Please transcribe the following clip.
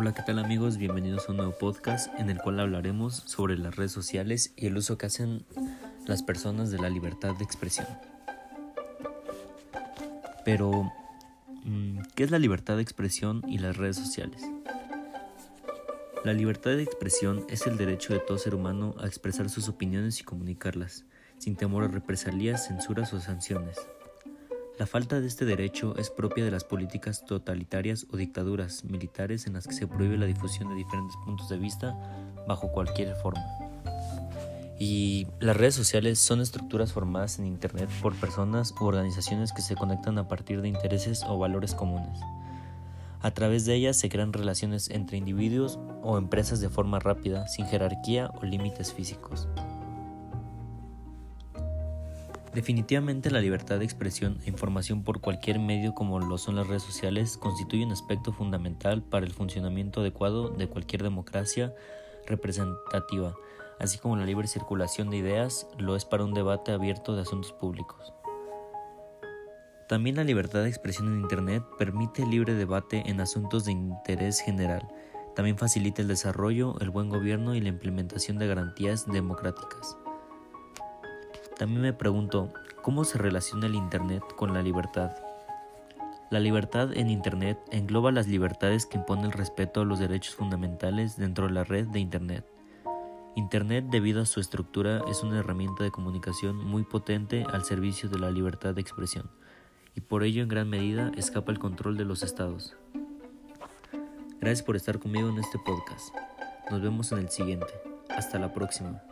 Hola, ¿qué tal amigos? Bienvenidos a un nuevo podcast en el cual hablaremos sobre las redes sociales y el uso que hacen las personas de la libertad de expresión. Pero, mm, ¿qué es la libertad de expresión y las redes sociales? La libertad de expresión es el derecho de todo ser humano a expresar sus opiniones y comunicarlas, sin temor a represalias, censuras o sanciones. La falta de este derecho es propia de las políticas totalitarias o dictaduras militares en las que se prohíbe la difusión de diferentes puntos de vista bajo cualquier forma. Y las redes sociales son estructuras formadas en Internet por personas u organizaciones que se conectan a partir de intereses o valores comunes. A través de ellas se crean relaciones entre individuos o empresas de forma rápida, sin jerarquía o límites físicos. Definitivamente la libertad de expresión e información por cualquier medio como lo son las redes sociales constituye un aspecto fundamental para el funcionamiento adecuado de cualquier democracia representativa, así como la libre circulación de ideas lo es para un debate abierto de asuntos públicos. También la libertad de expresión en Internet permite libre debate en asuntos de interés general. También facilita el desarrollo, el buen gobierno y la implementación de garantías democráticas. También me pregunto, ¿cómo se relaciona el Internet con la libertad? La libertad en Internet engloba las libertades que impone el respeto a los derechos fundamentales dentro de la red de Internet. Internet, debido a su estructura, es una herramienta de comunicación muy potente al servicio de la libertad de expresión, y por ello en gran medida escapa el control de los estados. Gracias por estar conmigo en este podcast. Nos vemos en el siguiente. Hasta la próxima.